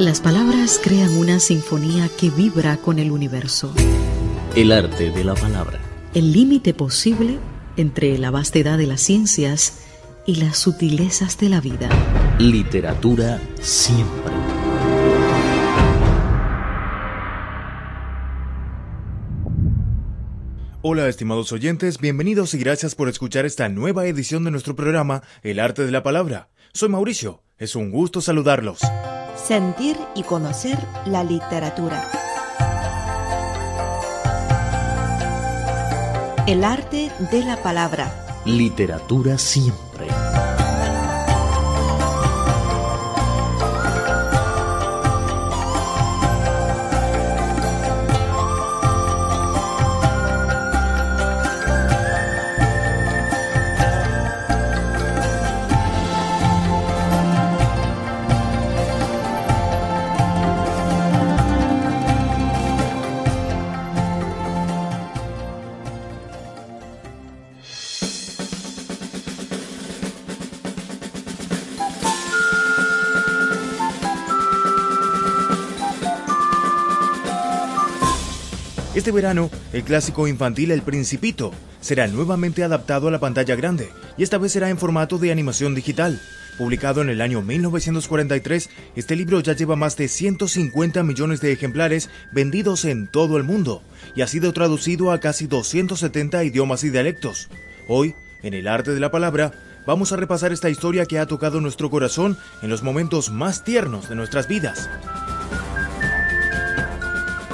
Las palabras crean una sinfonía que vibra con el universo. El arte de la palabra. El límite posible entre la vastedad de las ciencias y las sutilezas de la vida. Literatura siempre. Hola estimados oyentes, bienvenidos y gracias por escuchar esta nueva edición de nuestro programa El arte de la palabra. Soy Mauricio, es un gusto saludarlos sentir y conocer la literatura. El arte de la palabra. Literatura siempre. Este verano, el clásico infantil El Principito será nuevamente adaptado a la pantalla grande y esta vez será en formato de animación digital. Publicado en el año 1943, este libro ya lleva más de 150 millones de ejemplares vendidos en todo el mundo y ha sido traducido a casi 270 idiomas y dialectos. Hoy, en el arte de la palabra, vamos a repasar esta historia que ha tocado nuestro corazón en los momentos más tiernos de nuestras vidas.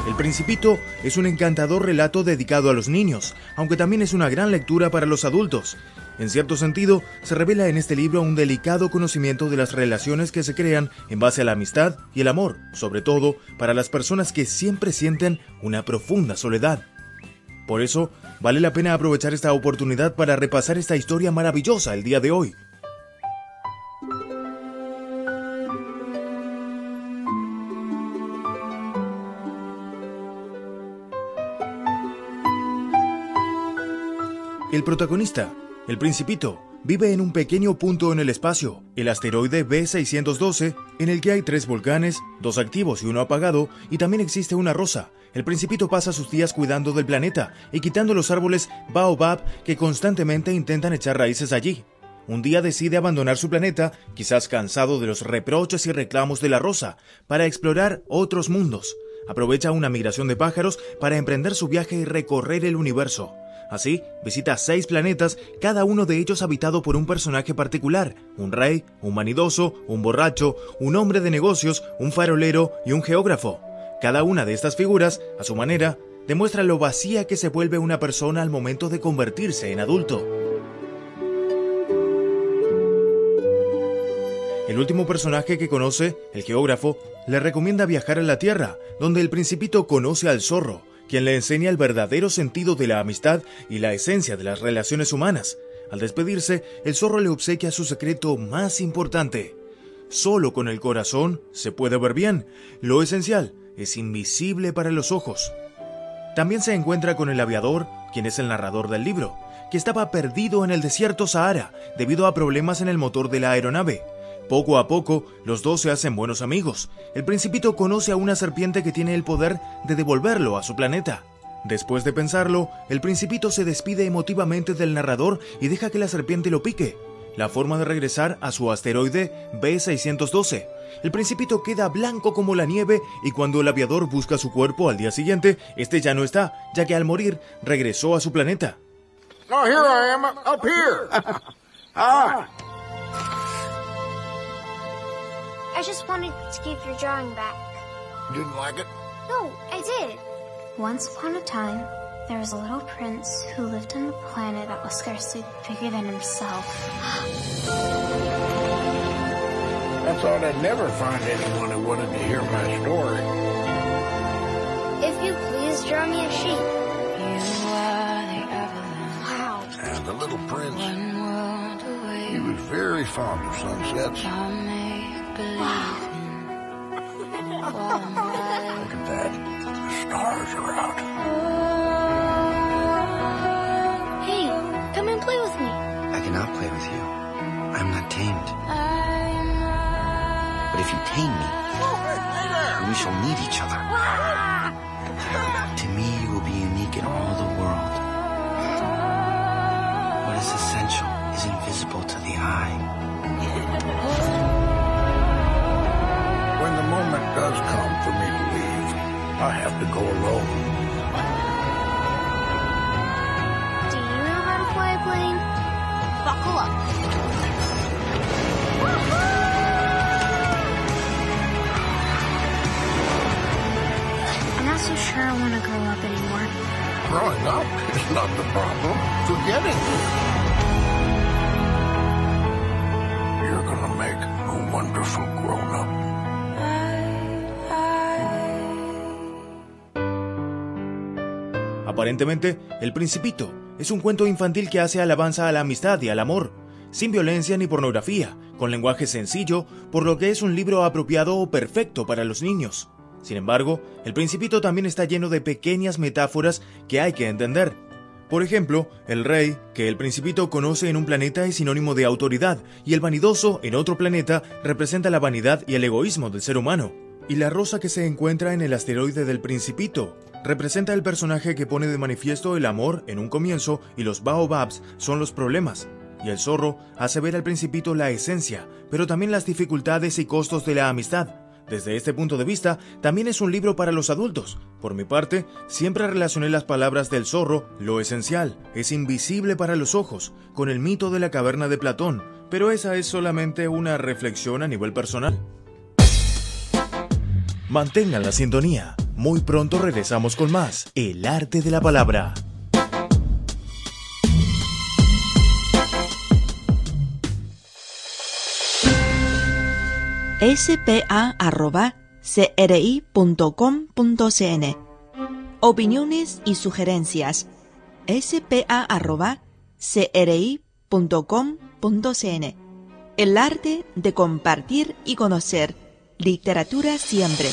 El Principito es un encantador relato dedicado a los niños, aunque también es una gran lectura para los adultos. En cierto sentido, se revela en este libro un delicado conocimiento de las relaciones que se crean en base a la amistad y el amor, sobre todo para las personas que siempre sienten una profunda soledad. Por eso, vale la pena aprovechar esta oportunidad para repasar esta historia maravillosa el día de hoy. El protagonista, el principito, vive en un pequeño punto en el espacio, el asteroide B612, en el que hay tres volcanes, dos activos y uno apagado, y también existe una rosa. El principito pasa sus días cuidando del planeta y quitando los árboles baobab que constantemente intentan echar raíces allí. Un día decide abandonar su planeta, quizás cansado de los reproches y reclamos de la rosa, para explorar otros mundos. Aprovecha una migración de pájaros para emprender su viaje y recorrer el universo. Así, visita seis planetas, cada uno de ellos habitado por un personaje particular, un rey, un manidoso, un borracho, un hombre de negocios, un farolero y un geógrafo. Cada una de estas figuras, a su manera, demuestra lo vacía que se vuelve una persona al momento de convertirse en adulto. El último personaje que conoce, el geógrafo, le recomienda viajar a la Tierra, donde el principito conoce al zorro, quien le enseña el verdadero sentido de la amistad y la esencia de las relaciones humanas. Al despedirse, el zorro le obsequia su secreto más importante. Solo con el corazón se puede ver bien. Lo esencial es invisible para los ojos. También se encuentra con el aviador, quien es el narrador del libro, que estaba perdido en el desierto Sahara debido a problemas en el motor de la aeronave. Poco a poco, los dos se hacen buenos amigos. El principito conoce a una serpiente que tiene el poder de devolverlo a su planeta. Después de pensarlo, el principito se despide emotivamente del narrador y deja que la serpiente lo pique. La forma de regresar a su asteroide B612. El principito queda blanco como la nieve y cuando el aviador busca su cuerpo al día siguiente, este ya no está, ya que al morir regresó a su planeta. Oh, here I am, up here. ah. I just wanted to give your drawing back. You Didn't like it? No, I did. Once upon a time, there was a little prince who lived on a planet that was scarcely bigger than himself. I thought I'd never find anyone who wanted to hear my story. If you please, draw me a sheep. Wow. And the little prince, he was very fond of sunsets. Look at that. The stars are out. Hey, come and play with me. I cannot play with you. I'm not tamed. But if you tame me, we shall need each other. I have to go alone. Do you know how to fly a plane? Buckle up. I'm not so sure I want to grow up anymore. Growing up is not the problem. Forgetting. Aparentemente, El Principito es un cuento infantil que hace alabanza a la amistad y al amor, sin violencia ni pornografía, con lenguaje sencillo, por lo que es un libro apropiado o perfecto para los niños. Sin embargo, El Principito también está lleno de pequeñas metáforas que hay que entender. Por ejemplo, el rey, que el principito conoce en un planeta, es sinónimo de autoridad, y el vanidoso, en otro planeta, representa la vanidad y el egoísmo del ser humano. Y la rosa que se encuentra en el asteroide del principito representa el personaje que pone de manifiesto el amor en un comienzo y los baobabs son los problemas. Y el zorro hace ver al principito la esencia, pero también las dificultades y costos de la amistad. Desde este punto de vista, también es un libro para los adultos. Por mi parte, siempre relacioné las palabras del zorro, lo esencial, es invisible para los ojos, con el mito de la caverna de Platón, pero esa es solamente una reflexión a nivel personal. Mantengan la sintonía. Muy pronto regresamos con más. El arte de la palabra. spa.cri.com.cn Opiniones y sugerencias spa.cri.com.cn El arte de compartir y conocer. Literatura siempre.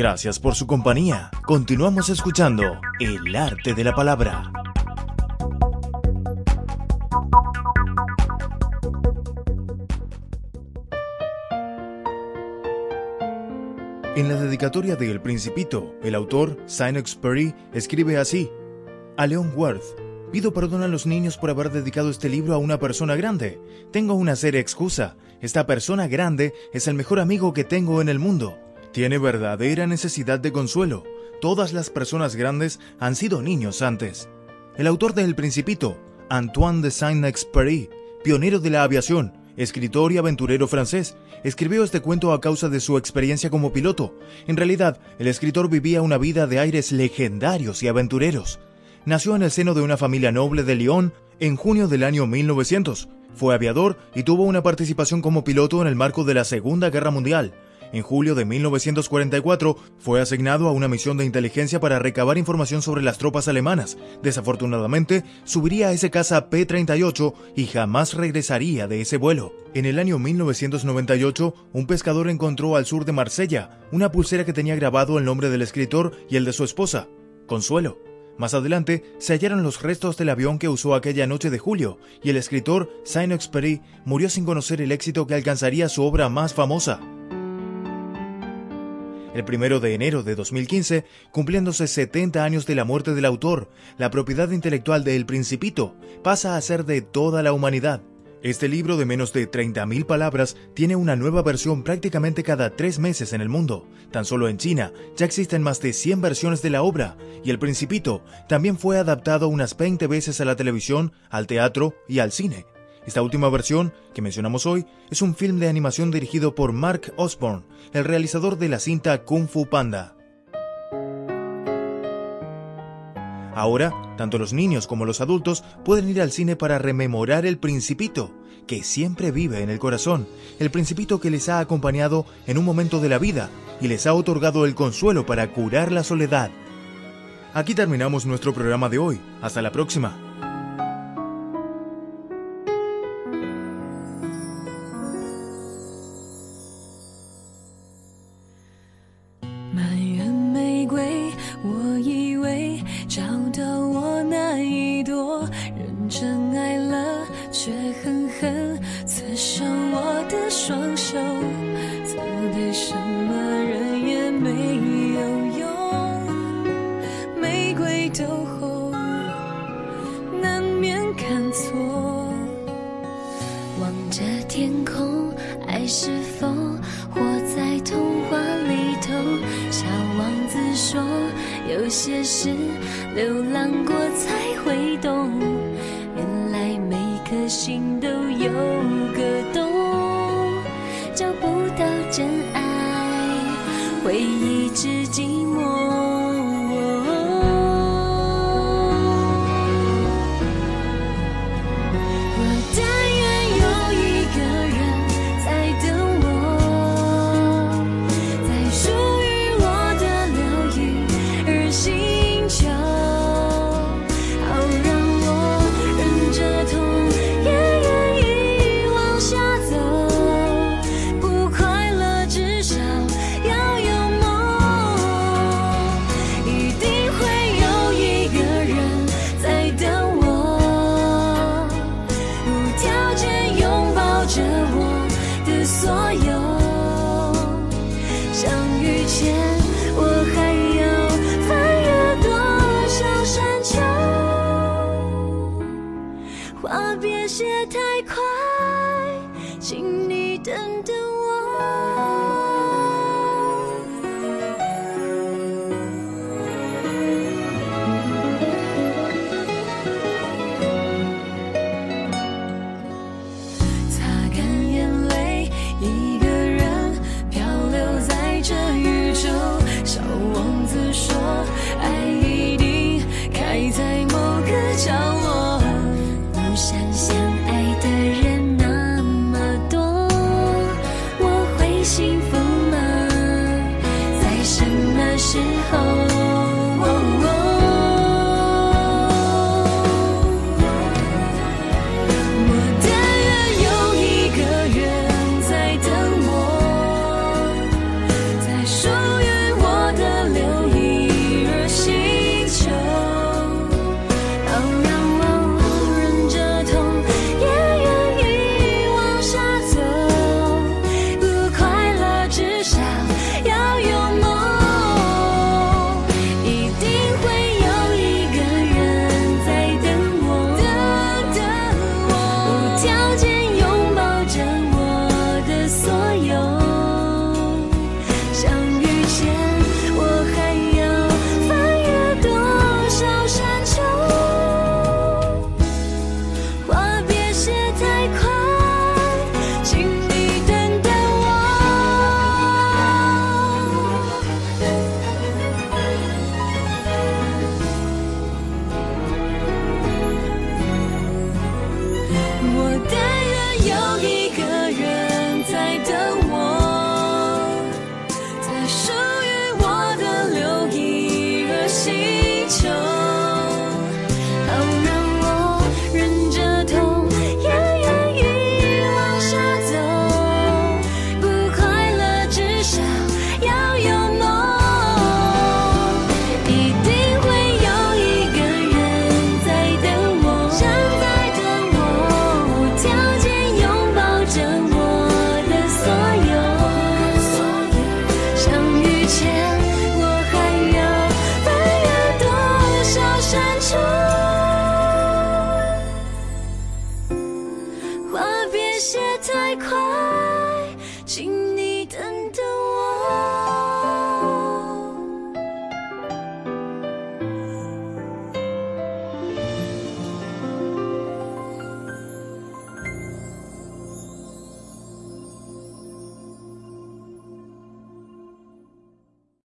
Gracias por su compañía. Continuamos escuchando El arte de la palabra. En la dedicatoria de El Principito, el autor, Saint-Exupéry, escribe así: A Leon Worth, pido perdón a los niños por haber dedicado este libro a una persona grande. Tengo una seria excusa. Esta persona grande es el mejor amigo que tengo en el mundo. Tiene verdadera necesidad de consuelo. Todas las personas grandes han sido niños antes. El autor de El Principito, Antoine de Saint-Exupéry, pionero de la aviación, escritor y aventurero francés, escribió este cuento a causa de su experiencia como piloto. En realidad, el escritor vivía una vida de aires legendarios y aventureros. Nació en el seno de una familia noble de Lyon en junio del año 1900. Fue aviador y tuvo una participación como piloto en el marco de la Segunda Guerra Mundial. En julio de 1944 fue asignado a una misión de inteligencia para recabar información sobre las tropas alemanas. Desafortunadamente, subiría a ese caza P-38 y jamás regresaría de ese vuelo. En el año 1998, un pescador encontró al sur de Marsella una pulsera que tenía grabado el nombre del escritor y el de su esposa, Consuelo. Más adelante se hallaron los restos del avión que usó aquella noche de julio, y el escritor Saint-Exupéry murió sin conocer el éxito que alcanzaría su obra más famosa. El primero de enero de 2015, cumpliéndose 70 años de la muerte del autor, la propiedad intelectual de El Principito pasa a ser de toda la humanidad. Este libro de menos de 30.000 palabras tiene una nueva versión prácticamente cada tres meses en el mundo. Tan solo en China ya existen más de 100 versiones de la obra, y El Principito también fue adaptado unas 20 veces a la televisión, al teatro y al cine. Esta última versión, que mencionamos hoy, es un film de animación dirigido por Mark Osborne, el realizador de la cinta Kung Fu Panda. Ahora, tanto los niños como los adultos pueden ir al cine para rememorar el principito, que siempre vive en el corazón, el principito que les ha acompañado en un momento de la vida y les ha otorgado el consuelo para curar la soledad. Aquí terminamos nuestro programa de hoy. Hasta la próxima. 回忆之寂寞。